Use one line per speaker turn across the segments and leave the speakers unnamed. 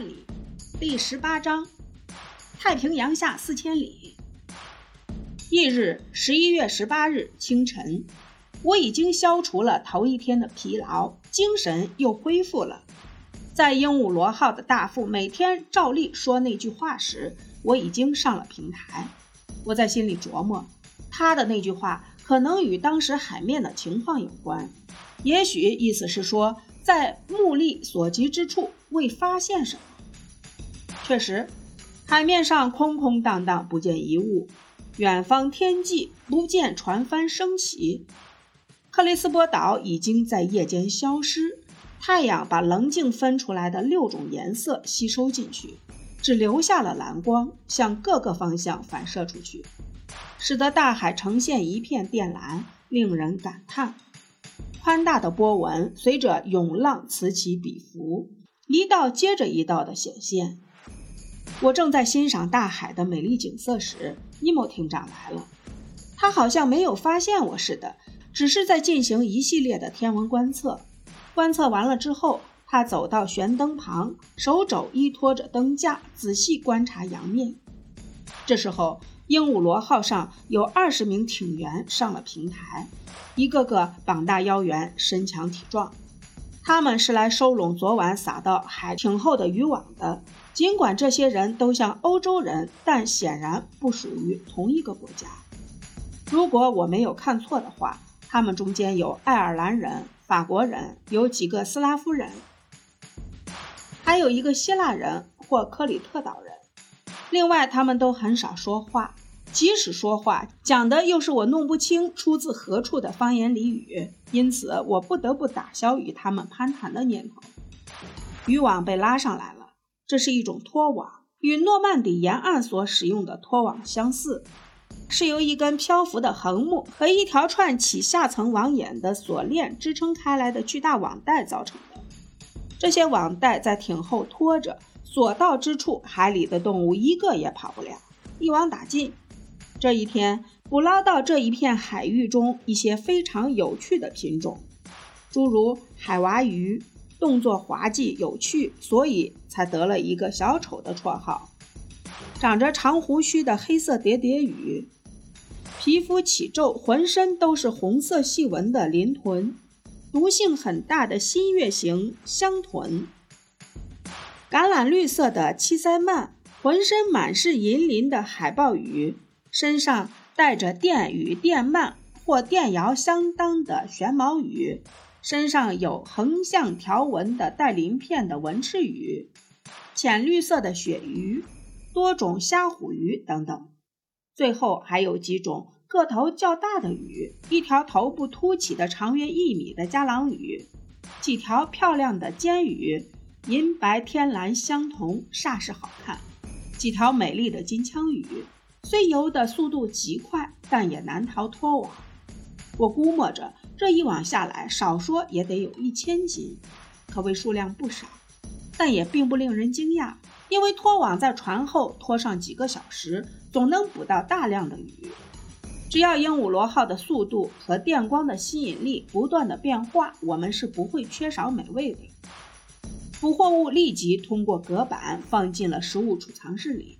里，第十八章：太平洋下四千里。翌日，十一月十八日清晨，我已经消除了头一天的疲劳，精神又恢复了。在鹦鹉螺号的大副每天照例说那句话时，我已经上了平台。我在心里琢磨，他的那句话可能与当时海面的情况有关，也许意思是说。在目力所及之处未发现什么。确实，海面上空空荡荡，不见一物。远方天际不见船帆升起。克里斯波岛已经在夜间消失，太阳把棱镜分出来的六种颜色吸收进去，只留下了蓝光向各个方向反射出去，使得大海呈现一片靛蓝，令人感叹。宽大的波纹随着涌浪此起彼伏，一道接着一道的显现。我正在欣赏大海的美丽景色时，尼莫艇长来了。他好像没有发现我似的，只是在进行一系列的天文观测。观测完了之后，他走到悬灯旁，手肘依托着灯架，仔细观察洋面。这时候。鹦鹉螺号上有二十名艇员上了平台，一个个膀大腰圆、身强体壮。他们是来收拢昨晚撒到海艇后的渔网的。尽管这些人都像欧洲人，但显然不属于同一个国家。如果我没有看错的话，他们中间有爱尔兰人、法国人，有几个斯拉夫人，还有一个希腊人或克里特岛人。另外，他们都很少说话。即使说话讲的又是我弄不清出自何处的方言俚语，因此我不得不打消与他们攀谈的念头。渔网被拉上来了，这是一种拖网，与诺曼底沿岸所使用的拖网相似，是由一根漂浮的横木和一条串起下层网眼的锁链支撑开来的巨大网带造成的。这些网带在艇后拖着，所到之处，海里的动物一个也跑不了。一网打尽。这一天捕捞到这一片海域中一些非常有趣的品种，诸如海娃鱼，动作滑稽有趣，所以才得了一个小丑的绰号。长着长胡须的黑色叠叠鱼，皮肤起皱，浑身都是红色细纹的鳞豚，毒性很大的新月形香豚，橄榄绿色的七鳃鳗，浑身满是银鳞的海豹鱼。身上带着电与电鳗或电鳐相当的玄毛鱼，身上有横向条纹的带鳞片的纹翅鱼，浅绿色的鳕鱼，多种虾虎鱼等等。最后还有几种个头较大的鱼，一条头部凸起的长约一米的加朗鱼，几条漂亮的尖鱼，银白天蓝相同，煞是好看。几条美丽的金枪鱼。虽游的速度极快，但也难逃脱网。我估摸着这一网下来，少说也得有一千斤，可谓数量不少。但也并不令人惊讶，因为拖网在船后拖上几个小时，总能捕到大量的鱼。只要鹦鹉螺号的速度和电光的吸引力不断的变化，我们是不会缺少美味的。捕获物立即通过隔板放进了食物储藏室里。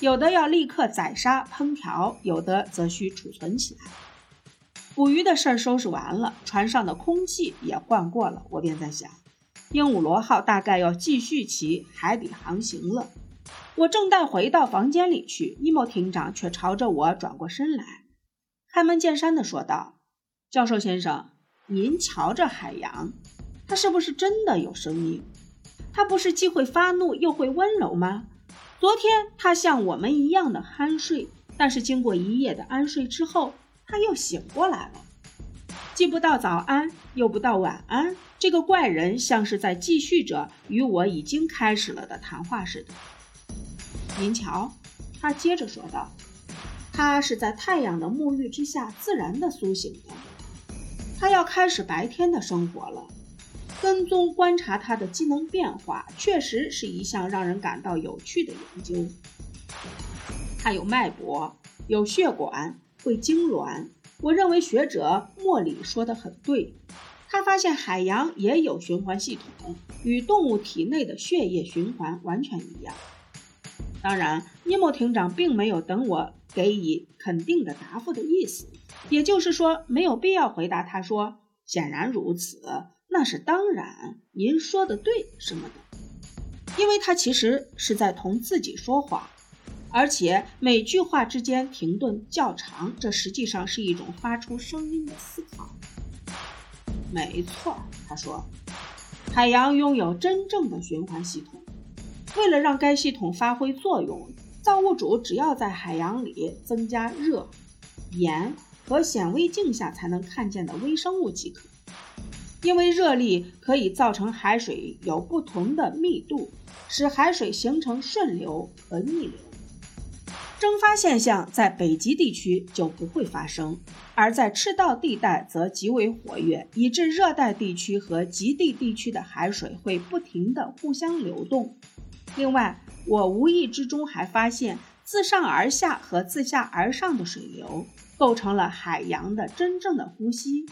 有的要立刻宰杀烹调，有的则需储存起来。捕鱼的事儿收拾完了，船上的空气也换过了，我便在想，鹦鹉螺号大概要继续其海底航行了。我正待回到房间里去，伊莫艇长却朝着我转过身来，开门见山地说道：“教授先生，您瞧这海洋，它是不是真的有声音？它不是既会发怒又会温柔吗？”昨天他像我们一样的酣睡，但是经过一夜的安睡之后，他又醒过来了。既不到早安，又不到晚安，这个怪人像是在继续着与我已经开始了的谈话似的。您瞧，他接着说道：“他是在太阳的沐浴之下自然的苏醒的，他要开始白天的生活了。”跟踪观察他的机能变化，确实是一项让人感到有趣的研究。他有脉搏，有血管，会痉挛。我认为学者莫里说的很对，他发现海洋也有循环系统，与动物体内的血液循环完全一样。当然，尼莫艇长并没有等我给予肯定的答复的意思，也就是说，没有必要回答他说“显然如此”，那是当然，您说的对什么的，因为他其实是在同自己说谎，而且每句话之间停顿较长，这实际上是一种发出声音的思考。没错，他说，海洋拥有真正的循环系统。为了让该系统发挥作用，造物主只要在海洋里增加热、盐和显微镜下才能看见的微生物即可。因为热力可以造成海水有不同的密度，使海水形成顺流和逆流。蒸发现象在北极地区就不会发生，而在赤道地带则极为活跃，以致热带地区和极地地区的海水会不停地互相流动。另外，我无意之中还发现，自上而下和自下而上的水流构成了海洋的真正的呼吸。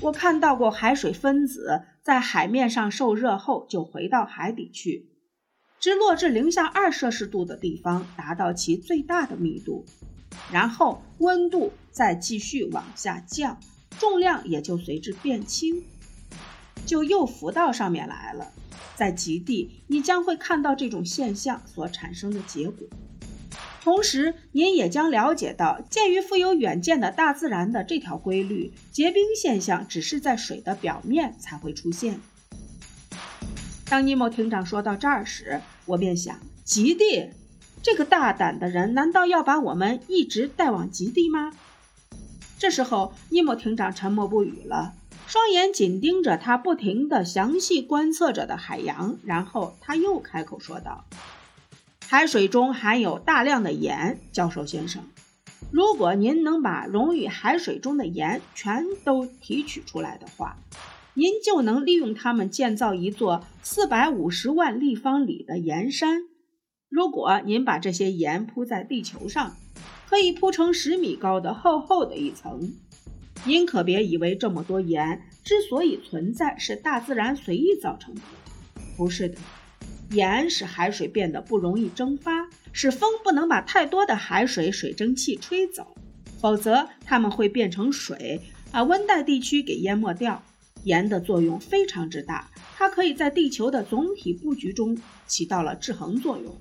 我看到过海水分子在海面上受热后就回到海底去。直落至零下二摄氏度的地方，达到其最大的密度，然后温度再继续往下降，重量也就随之变轻，就又浮到上面来了。在极地，你将会看到这种现象所产生的结果，同时您也将了解到，鉴于富有远见的大自然的这条规律，结冰现象只是在水的表面才会出现。当尼莫艇长说到这儿时，我便想：极地，这个大胆的人难道要把我们一直带往极地吗？这时候，尼莫艇长沉默不语了，双眼紧盯着他不停地详细观测着的海洋。然后他又开口说道：“海水中含有大量的盐，教授先生。如果您能把溶于海水中的盐全都提取出来的话。”您就能利用它们建造一座四百五十万立方里的盐山。如果您把这些盐铺在地球上，可以铺成十米高的厚厚的一层。您可别以为这么多盐之所以存在是大自然随意造成的，不是的。盐使海水变得不容易蒸发，使风不能把太多的海水水蒸气吹走，否则它们会变成水，把温带地区给淹没掉。盐的作用非常之大，它可以在地球的总体布局中起到了制衡作用。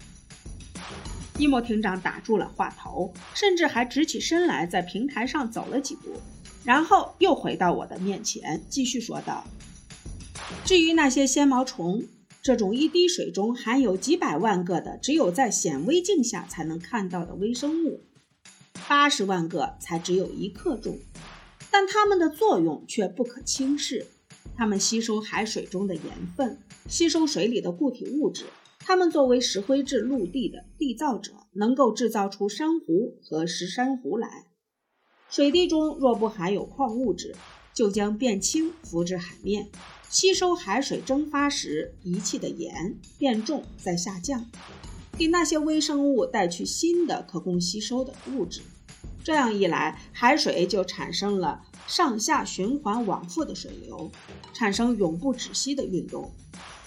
伊莫艇长打住了话头，甚至还直起身来，在平台上走了几步，然后又回到我的面前，继续说道：“至于那些纤毛虫，这种一滴水中含有几百万个的，只有在显微镜下才能看到的微生物，八十万个才只有一克重。”但它们的作用却不可轻视。它们吸收海水中的盐分，吸收水里的固体物质。它们作为石灰质陆地的缔造者，能够制造出珊瑚和石珊瑚来。水滴中若不含有矿物质，就将变轻，浮至海面，吸收海水蒸发时遗弃的盐，变重再下降，给那些微生物带去新的可供吸收的物质。这样一来，海水就产生了上下循环往复的水流，产生永不止息的运动，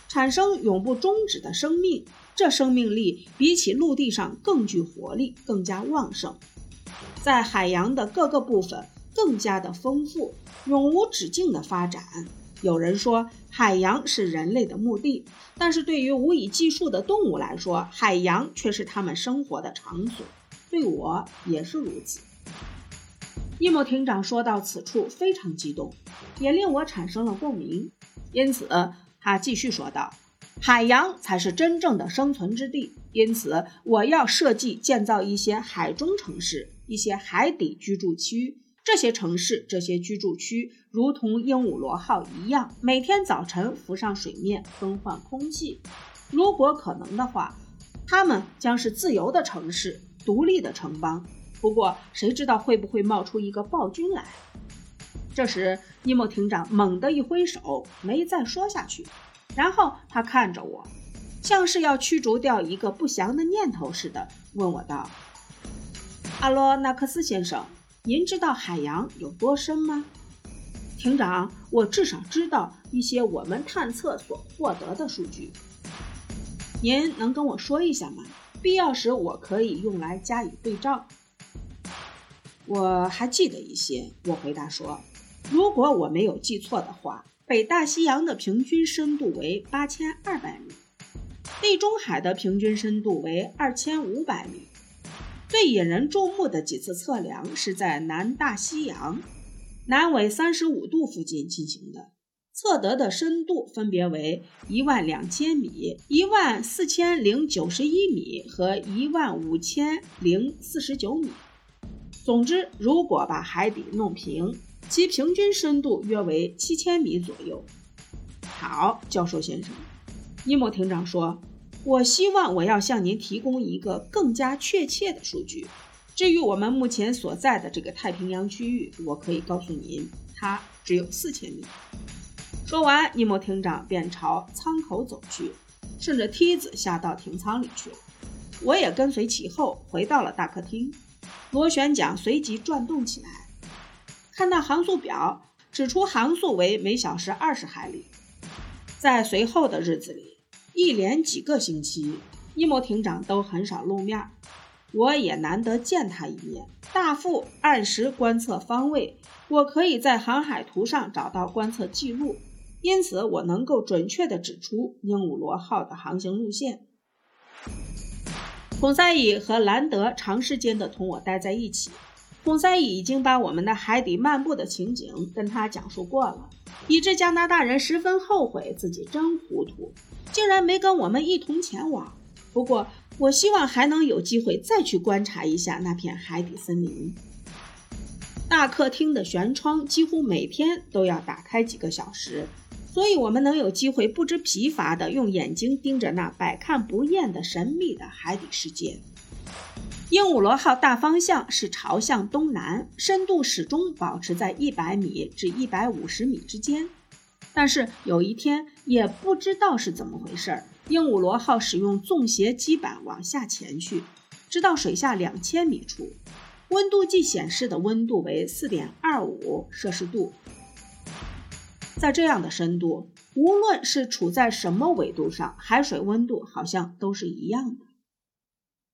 产生永不终止的生命。这生命力比起陆地上更具活力，更加旺盛，在海洋的各个部分更加的丰富，永无止境的发展。有人说，海洋是人类的墓地，但是对于无以计数的动物来说，海洋却是它们生活的场所。对我也是如此。伊莫艇长说到此处非常激动，也令我产生了共鸣。因此，他继续说道：“海洋才是真正的生存之地。因此，我要设计建造一些海中城市，一些海底居住区。这些城市、这些居住区，如同鹦鹉螺号一样，每天早晨浮上水面，更换空气。如果可能的话，它们将是自由的城市，独立的城邦。”不过，谁知道会不会冒出一个暴君来？这时，尼莫艇长猛地一挥手，没再说下去。然后他看着我，像是要驱逐掉一个不祥的念头似的，问我道：“阿罗纳克斯先生，您知道海洋有多深吗？”艇长，我至少知道一些我们探测所获得的数据。您能跟我说一下吗？必要时我可以用来加以对照。我还记得一些，我回答说，如果我没有记错的话，北大西洋的平均深度为八千二百米，地中海的平均深度为二千五百米。最引人注目的几次测量是在南大西洋南纬三十五度附近进行的，测得的深度分别为一万两千米、一万四千零九十一米和一万五千零四十九米。总之，如果把海底弄平，其平均深度约为七千米左右。好，教授先生，尼莫艇长说。我希望我要向您提供一个更加确切的数据。至于我们目前所在的这个太平洋区域，我可以告诉您，它只有四千米。说完，尼莫厅长便朝舱口走去，顺着梯子下到艇舱里去了。我也跟随其后，回到了大客厅。螺旋桨随即转动起来，看到航速表，指出航速为每小时二十海里。在随后的日子里。一连几个星期，伊莫艇长都很少露面，我也难得见他一面。大副按时观测方位，我可以在航海图上找到观测记录，因此我能够准确地指出鹦鹉螺号的航行路线。孔塞伊和兰德长时间地同我待在一起，孔塞伊已经把我们的海底漫步的情景跟他讲述过了，以致加拿大人十分后悔自己真糊涂。竟然没跟我们一同前往。不过，我希望还能有机会再去观察一下那片海底森林。大客厅的舷窗几乎每天都要打开几个小时，所以我们能有机会不知疲乏地用眼睛盯着那百看不厌的神秘的海底世界。鹦鹉螺号大方向是朝向东南，深度始终保持在一百米至一百五十米之间。但是有一天，也不知道是怎么回事儿，鹦鹉螺号使用纵斜基板往下潜去，直到水下两千米处，温度计显示的温度为四点二五摄氏度。在这样的深度，无论是处在什么纬度上，海水温度好像都是一样的。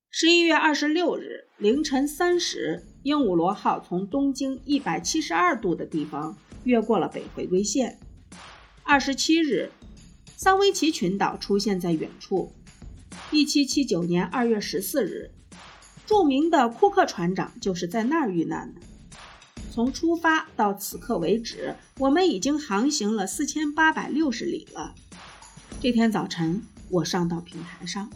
十一月二十六日凌晨三时，鹦鹉螺号从东经一百七十二度的地方越过了北回归线。二十七日，桑威奇群岛出现在远处。一七七九年二月十四日，著名的库克船长就是在那儿遇难的。从出发到此刻为止，我们已经航行了四千八百六十里了。这天早晨，我上到平台上，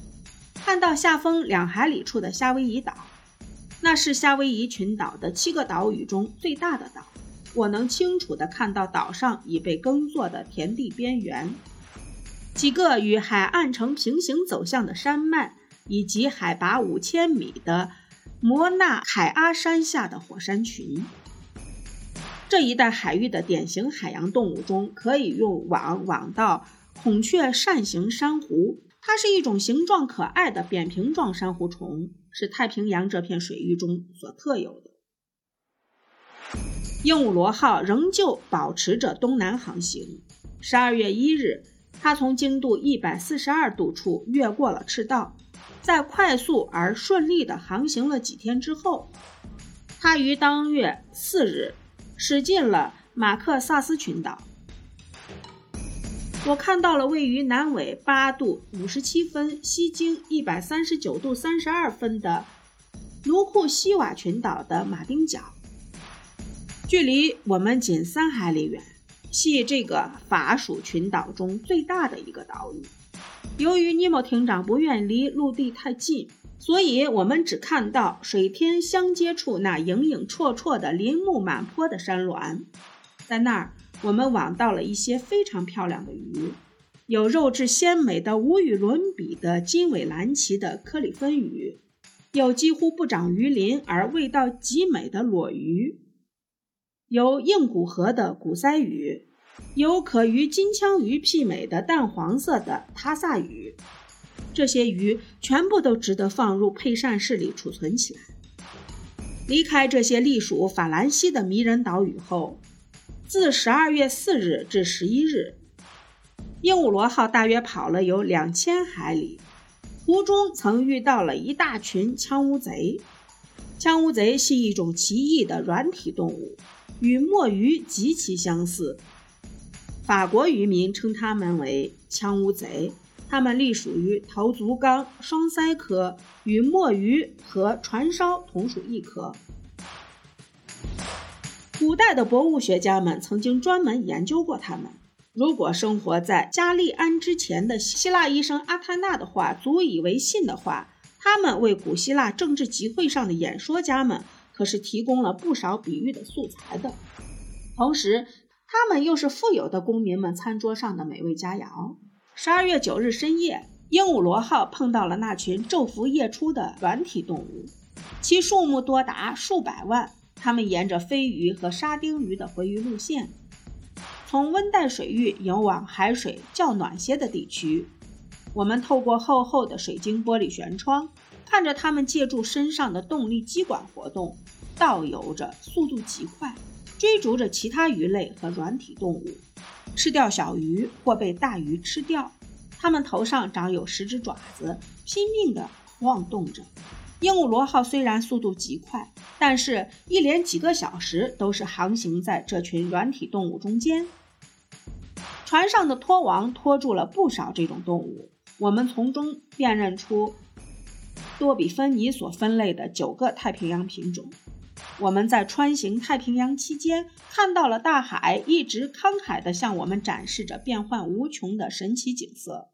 看到下风两海里处的夏威夷岛，那是夏威夷群岛的七个岛屿中最大的岛。我能清楚地看到岛上已被耕作的田地边缘，几个与海岸呈平行走向的山脉，以及海拔五千米的摩纳海阿山下的火山群。这一带海域的典型海洋动物中，可以用网网到孔雀扇形珊瑚，它是一种形状可爱的扁平状珊瑚虫，是太平洋这片水域中所特有的。鹦鹉螺号仍旧保持着东南航行。十二月一日，它从经度一百四十二度处越过了赤道，在快速而顺利地航行了几天之后，它于当月四日驶进了马克萨斯群岛。我看到了位于南纬八度五十七分、西经一百三十九度三十二分的卢库西瓦群岛的马丁角。距离我们仅三海里远，系这个法属群岛中最大的一个岛屿。由于尼莫艇长不愿离陆地太近，所以我们只看到水天相接处那影影绰绰的林木满坡的山峦。在那儿，我们网到了一些非常漂亮的鱼，有肉质鲜美的无与伦比的金尾蓝鳍的克里芬鱼，有几乎不长鱼鳞而味道极美的裸鱼。有硬骨河的骨鳃鱼，有可与金枪鱼媲美的淡黄色的塔萨鱼，这些鱼全部都值得放入配膳室里储存起来。离开这些隶属法兰西的迷人岛屿后，自十二月四日至十一日，鹦鹉螺号大约跑了有两千海里，途中曾遇到了一大群枪乌贼。枪乌贼是一种奇异的软体动物，与墨鱼极其相似。法国渔民称它们为枪乌贼。它们隶属于头足纲双鳃科，与墨鱼和船烧同属一科。古代的博物学家们曾经专门研究过它们。如果生活在加利安之前的希腊医生阿泰纳的话足以为信的话，他们为古希腊政治集会上的演说家们可是提供了不少比喻的素材的。同时，他们又是富有的公民们餐桌上的美味佳肴。十二月九日深夜，鹦鹉螺号碰到了那群昼伏夜出的软体动物，其数目多达数百万。它们沿着飞鱼和沙丁鱼的回鱼路线，从温带水域游往海水较暖些的地区。我们透过厚厚的水晶玻璃舷窗，看着它们借助身上的动力机管活动，倒游着，速度极快，追逐着其他鱼类和软体动物。吃掉小鱼或被大鱼吃掉，它们头上长有十只爪子，拼命地晃动着。鹦鹉螺号虽然速度极快，但是一连几个小时都是航行在这群软体动物中间。船上的拖网拖住了不少这种动物，我们从中辨认出多比芬尼所分类的九个太平洋品种。我们在穿行太平洋期间，看到了大海一直慷慨地向我们展示着变幻无穷的神奇景色，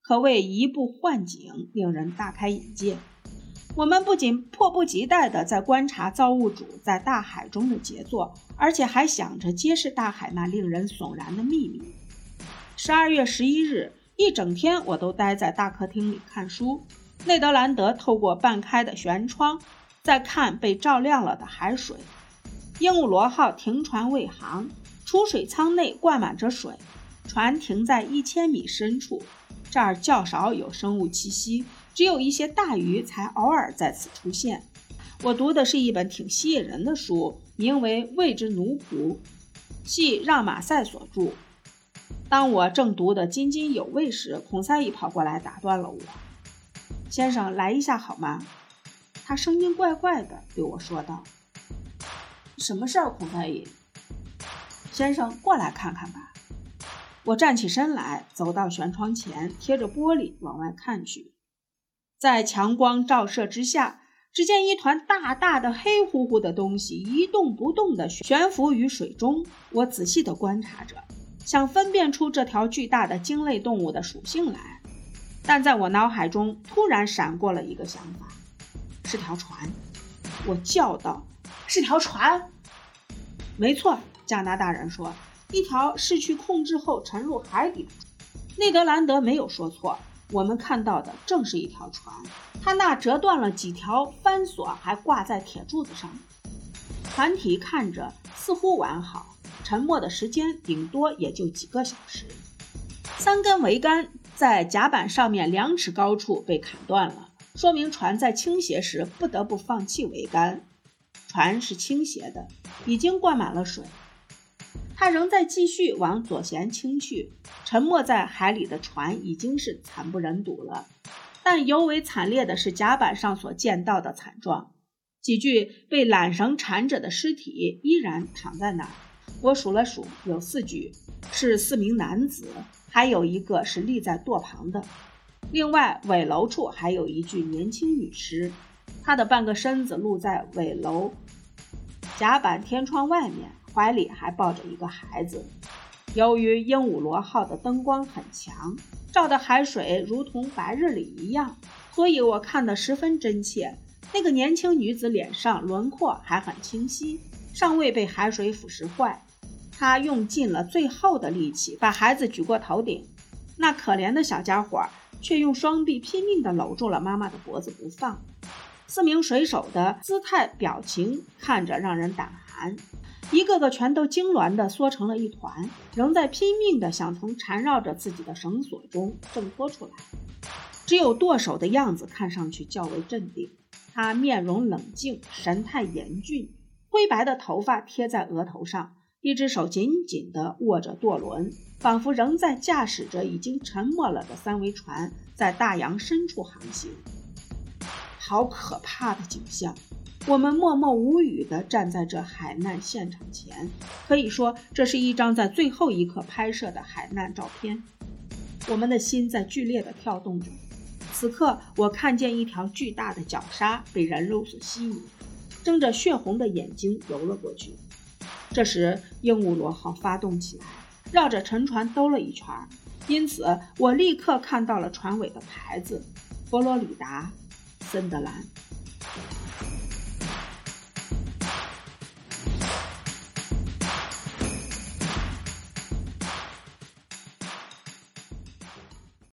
可谓移步换景，令人大开眼界。我们不仅迫不及待地在观察造物主在大海中的杰作，而且还想着揭示大海那令人悚然的秘密。十二月十一日，一整天我都待在大客厅里看书。内德兰德透过半开的舷窗。再看被照亮了的海水，鹦鹉螺号停船未航，储水舱内灌满着水，船停在一千米深处，这儿较少有生物气息，只有一些大鱼才偶尔在此出现。我读的是一本挺吸引人的书，名为《未知奴仆》，系让马赛所著。当我正读得津津有味时，孔塞伊跑过来打断了我：“先生，来一下好吗？”他声音怪怪的对我说道：“什么事儿，孔太医先生，过来看看吧。”我站起身来，走到舷窗前，贴着玻璃往外看去。在强光照射之下，只见一团大大的黑乎乎的东西一动不动地悬浮于水中。我仔细地观察着，想分辨出这条巨大的鲸类动物的属性来，但在我脑海中突然闪过了一个想法。是条船，我叫道：“是条船。”没错，加拿大人说：“一条失去控制后沉入海底。”内德兰德没有说错，我们看到的正是一条船，它那折断了几条帆索还挂在铁柱子上。船体看着似乎完好，沉没的时间顶多也就几个小时。三根桅杆在甲板上面两尺高处被砍断了。说明船在倾斜时不得不放弃桅杆。船是倾斜的，已经灌满了水，它仍在继续往左舷倾去。沉没在海里的船已经是惨不忍睹了，但尤为惨烈的是甲板上所见到的惨状：几具被缆绳缠着的尸体依然躺在那儿。我数了数，有四具，是四名男子，还有一个是立在舵旁的。另外，尾楼处还有一具年轻女尸，她的半个身子露在尾楼甲板天窗外面，怀里还抱着一个孩子。由于鹦鹉螺号的灯光很强，照的海水如同白日里一样，所以我看得十分真切。那个年轻女子脸上轮廓还很清晰，尚未被海水腐蚀坏。她用尽了最后的力气把孩子举过头顶，那可怜的小家伙。却用双臂拼命地搂住了妈妈的脖子不放。四名水手的姿态表情看着让人胆寒，一个个全都痉挛地缩成了一团，仍在拼命地想从缠绕着自己的绳索中挣脱出来。只有舵手的样子看上去较为镇定，他面容冷静，神态严峻，灰白的头发贴在额头上，一只手紧紧地握着舵轮，仿佛仍在驾驶着已经沉没了的三桅船在大洋深处航行。好可怕的景象！我们默默无语地站在这海难现场前，可以说这是一张在最后一刻拍摄的海难照片。我们的心在剧烈地跳动着。此刻，我看见一条巨大的绞鲨被人肉所吸引，睁着血红的眼睛游了过去。这时，鹦鹉螺号发动起来，绕着沉船兜了一圈。因此，我立刻看到了船尾的牌子：佛罗里达，森德兰。